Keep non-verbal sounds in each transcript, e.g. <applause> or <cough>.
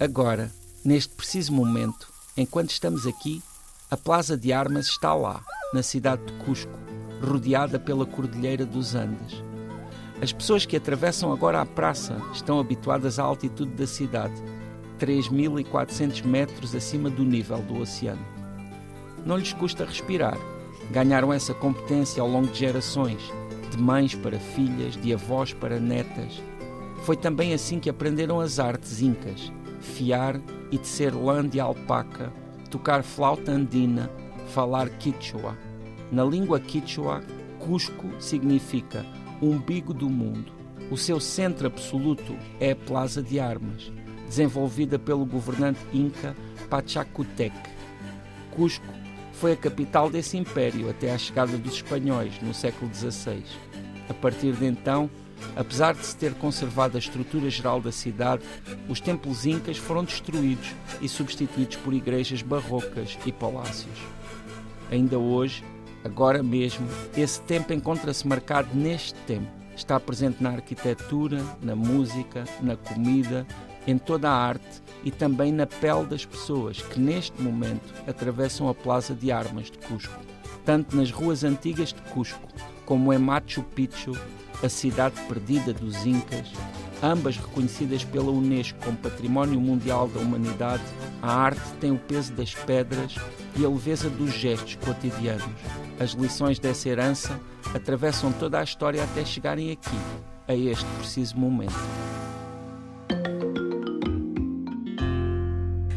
Agora, neste preciso momento, enquanto estamos aqui, a Plaza de Armas está lá, na cidade de Cusco, rodeada pela Cordilheira dos Andes. As pessoas que atravessam agora a praça estão habituadas à altitude da cidade, 3.400 metros acima do nível do oceano. Não lhes custa respirar. Ganharam essa competência ao longo de gerações, de mães para filhas, de avós para netas. Foi também assim que aprenderam as artes incas, fiar e tecer lã de alpaca, tocar flauta andina, falar quichua. Na língua quichua, Cusco significa umbigo do mundo. O seu centro absoluto é a Plaza de Armas, desenvolvida pelo governante inca Pachacutec. Cusco foi a capital desse império até à chegada dos espanhóis no século XVI. A partir de então, apesar de se ter conservado a estrutura geral da cidade, os templos incas foram destruídos e substituídos por igrejas barrocas e palácios. Ainda hoje, agora mesmo, esse tempo encontra-se marcado neste tempo. Está presente na arquitetura, na música, na comida, em toda a arte e também na pele das pessoas que neste momento atravessam a Plaza de Armas de Cusco, tanto nas ruas antigas de Cusco como em Machu Picchu, a cidade perdida dos Incas, ambas reconhecidas pela Unesco como Património Mundial da Humanidade, a arte tem o peso das pedras e a leveza dos gestos cotidianos. As lições dessa herança atravessam toda a história até chegarem aqui, a este preciso momento.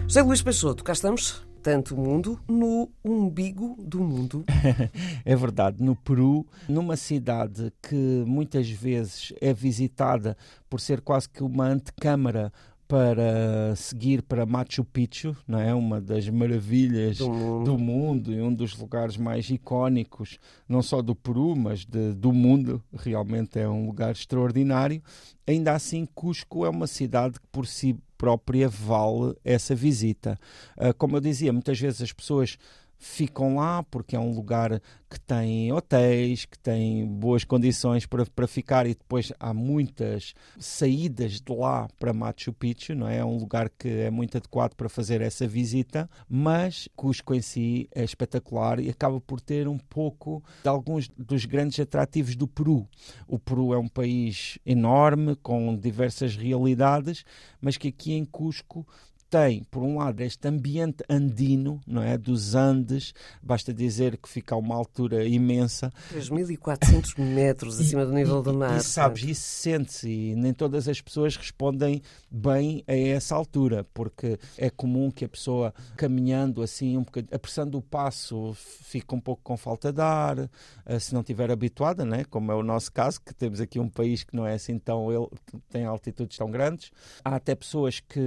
José Luís Peixoto, cá estamos. Tanto o mundo no umbigo do mundo. <laughs> é verdade, no Peru, numa cidade que muitas vezes é visitada por ser quase que uma antecâmara para seguir para Machu Picchu, não é? uma das maravilhas do mundo. do mundo. e um dos lugares mais icónicos, não só do Peru, mas de, do mundo. Realmente é um lugar extraordinário. Ainda assim, Cusco é uma cidade que por si própria vale essa visita. Uh, como eu dizia, muitas vezes as pessoas ficam lá porque é um lugar que tem hotéis, que tem boas condições para, para ficar e depois há muitas saídas de lá para Machu Picchu, não é? É um lugar que é muito adequado para fazer essa visita, mas Cusco em si é espetacular e acaba por ter um pouco de alguns dos grandes atrativos do Peru. O Peru é um país enorme, com diversas realidades, mas que aqui em Cusco tem, por um lado, este ambiente andino, não é? Dos Andes, basta dizer que fica a uma altura imensa. 3.400 <laughs> metros acima do nível do mar. E, sabes, isso sente-se e nem todas as pessoas respondem bem a essa altura, porque é comum que a pessoa caminhando assim, um bocadinho, apressando o passo, fica um pouco com falta de ar, eh, se não estiver habituada, né? como é o nosso caso, que temos aqui um país que não é assim tão, ele tem altitudes tão grandes. Há até pessoas que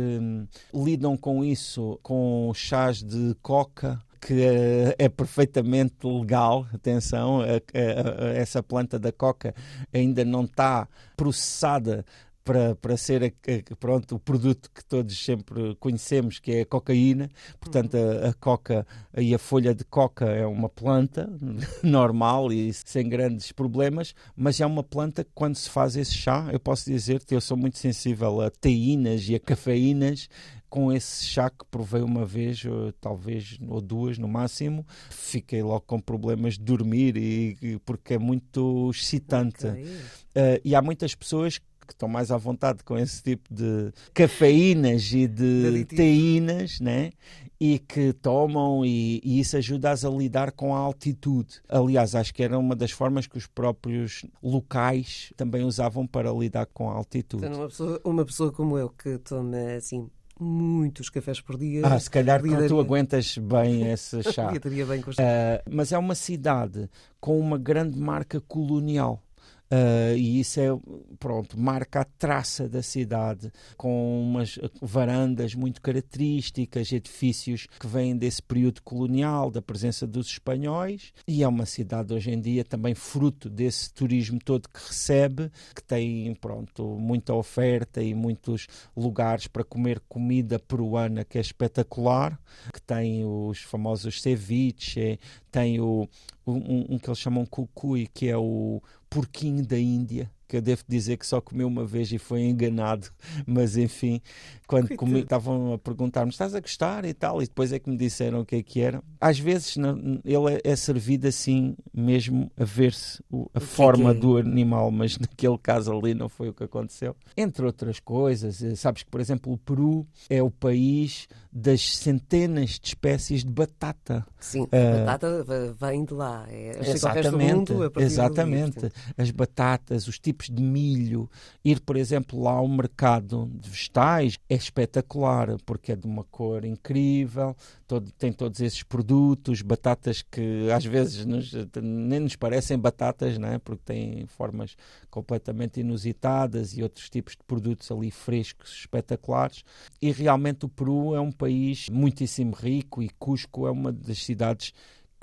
lidam hum, lidam com isso com chás de coca que é, é perfeitamente legal, atenção, essa planta da coca ainda não está processada para, para ser a, pronto, o produto que todos sempre conhecemos, que é a cocaína. Portanto, a, a, coca e a folha de coca é uma planta <laughs> normal e sem grandes problemas, mas é uma planta que quando se faz esse chá, eu posso dizer que eu sou muito sensível a teínas e a cafeínas com esse chá que provei uma vez, ou, talvez ou duas no máximo, fiquei logo com problemas de dormir e, e porque é muito excitante. Okay. Uh, e há muitas pessoas que estão mais à vontade com esse tipo de cafeínas e de teínas, né? E que tomam e, e isso ajuda-as a lidar com a altitude. Aliás, acho que era uma das formas que os próprios locais também usavam para lidar com a altitude. Então, uma pessoa, uma pessoa como eu que toma assim muitos cafés por dia. Ah, se calhar lidaria... tu aguentas bem <laughs> esse chá. bem com uh, mas é uma cidade com uma grande marca colonial. Uh, e isso é, pronto, marca a traça da cidade, com umas varandas muito características, edifícios que vêm desse período colonial, da presença dos espanhóis, e é uma cidade hoje em dia também fruto desse turismo todo que recebe, que tem, pronto, muita oferta e muitos lugares para comer comida peruana que é espetacular, que tem os famosos ceviche, tem o, um, um, que eles chamam cucuy, que é o porquinho da Índia, que eu devo dizer que só comi uma vez e foi enganado, <laughs> mas enfim, quando comi, estavam a perguntar-me, estás a gostar e tal, e depois é que me disseram o que é que era. Às vezes não, ele é, é, servido assim, mesmo a ver-se a forma que é? do animal, mas <laughs> naquele caso ali não foi o que aconteceu. Entre outras coisas, eh, sabes que, por exemplo, o Peru é o país das centenas de espécies de batata. Sim, uh, a batata vem de lá. É, exatamente, exatamente. As batatas, os tipos de milho. Ir, por exemplo, lá ao mercado de vegetais é espetacular, porque é de uma cor incrível, todo, tem todos esses produtos, batatas que às vezes nos, nem nos parecem batatas, é? porque têm formas completamente inusitadas e outros tipos de produtos ali frescos, espetaculares. E realmente o Peru é um país muitíssimo rico e Cusco é uma das cidades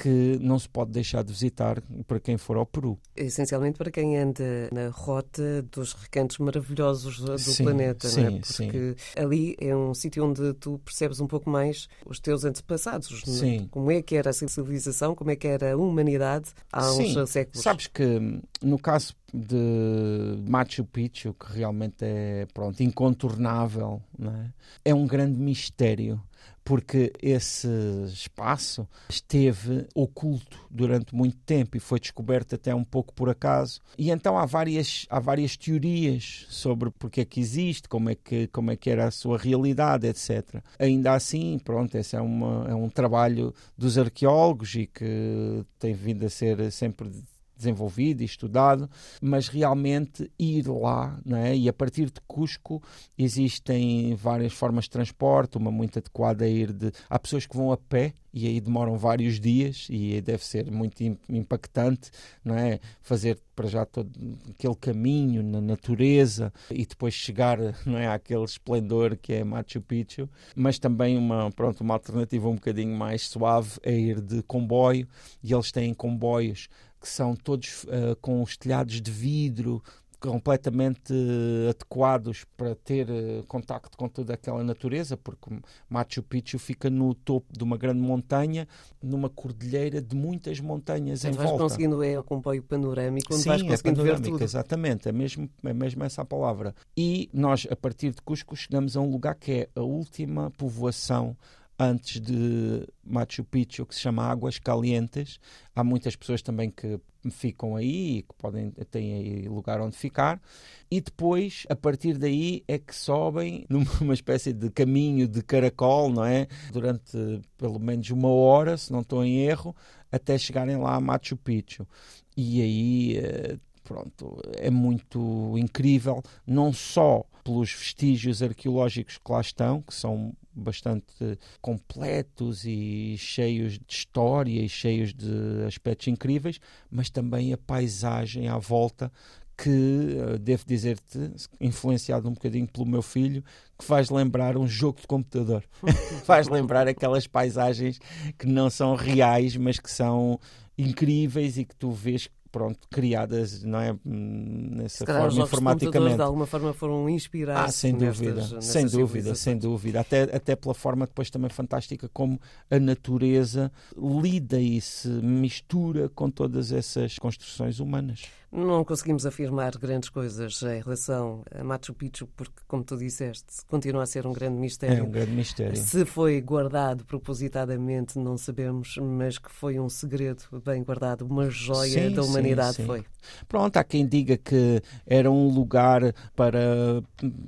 que não se pode deixar de visitar para quem for ao Peru. Essencialmente para quem anda na rota dos recantos maravilhosos do sim, planeta, sim, não é? Porque sim. ali é um sítio onde tu percebes um pouco mais os teus antepassados, sim. como é que era a civilização, como é que era a humanidade há uns sim. séculos. Sabes que no caso de Machu Picchu, que realmente é pronto, incontornável, é? é um grande mistério porque esse espaço esteve oculto durante muito tempo e foi descoberto até um pouco por acaso. E então há várias, há várias teorias sobre porque é que existe, como é que, como é que era a sua realidade, etc. Ainda assim, pronto, esse é, uma, é um trabalho dos arqueólogos e que tem vindo a ser sempre desenvolvido e estudado, mas realmente ir lá, não é? E a partir de Cusco existem várias formas de transporte, uma muito adequada a ir de. Há pessoas que vão a pé e aí demoram vários dias e deve ser muito impactante, não é? Fazer para já todo aquele caminho na natureza e depois chegar, não é, àquele esplendor que é Machu Picchu, mas também uma, pronto, uma alternativa um bocadinho mais suave é ir de comboio e eles têm comboios que são todos uh, com os telhados de vidro, completamente uh, adequados para ter uh, contacto com toda aquela natureza, porque Machu Picchu fica no topo de uma grande montanha, numa cordilheira de muitas montanhas em vais volta. conseguindo é o comboio panorâmico, onde Sim, vais é conseguindo é ver tudo. Exatamente, é mesmo, é mesmo essa a palavra. E nós, a partir de Cusco, chegamos a um lugar que é a última povoação antes de Machu Picchu, que se chama Águas Calientes. Há muitas pessoas também que ficam aí e que podem têm aí lugar onde ficar. E depois, a partir daí, é que sobem <laughs> numa espécie de caminho de caracol, não é? Durante pelo menos uma hora, se não estou em erro, até chegarem lá a Machu Picchu. E aí eh, pronto, é muito incrível, não só pelos vestígios arqueológicos que lá estão, que são bastante completos e cheios de história e cheios de aspectos incríveis, mas também a paisagem à volta que, eh, devo dizer-te, influenciado um bocadinho pelo meu filho, que faz lembrar um jogo de computador. <laughs> faz lembrar aquelas paisagens que não são reais, mas que são incríveis e que tu vês pronto, criadas não é, nessa forma informaticamente. de alguma forma foram inspirados. Ah, sem dúvida, nestas, sem dúvida, sem dúvida. Até, até pela forma depois também fantástica como a natureza lida e se mistura com todas essas construções humanas. Não conseguimos afirmar grandes coisas em relação a Machu Picchu, porque, como tu disseste, continua a ser um grande mistério. É um grande mistério. Se foi guardado propositadamente, não sabemos, mas que foi um segredo bem guardado, uma joia sim, da humanidade sim, sim. foi. Pronto, há quem diga que era um lugar para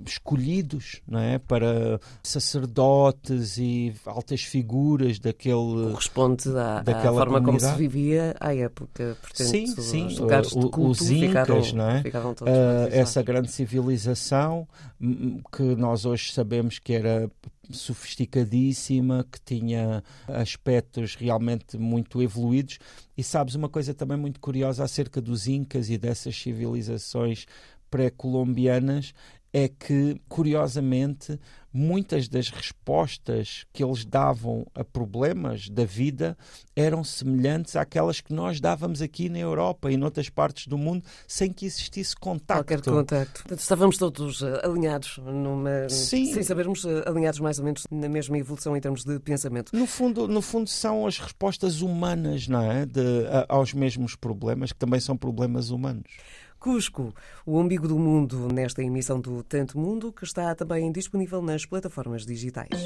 escolhidos, não é? Para sacerdotes e altas figuras daquele. Corresponde à, à forma comunidade. como se vivia à época. Portanto, sim, sim. os lugares de culto os incas, não é? Uh, essa grande civilização que nós hoje sabemos que era sofisticadíssima, que tinha aspectos realmente muito evoluídos. E sabes uma coisa também muito curiosa acerca dos incas e dessas civilizações pré-colombianas é que, curiosamente, muitas das respostas que eles davam a problemas da vida eram semelhantes àquelas que nós dávamos aqui na Europa e noutras partes do mundo sem que existisse contacto. Qualquer contacto. Estávamos todos eh, alinhados, numa... Sim. sem sabermos, eh, alinhados mais ou menos na mesma evolução em termos de pensamento. No fundo, no fundo são as respostas humanas, não é? De, a, aos mesmos problemas, que também são problemas humanos. Cusco, o umbigo do mundo, nesta emissão do Tanto Mundo, que está também disponível nas plataformas digitais.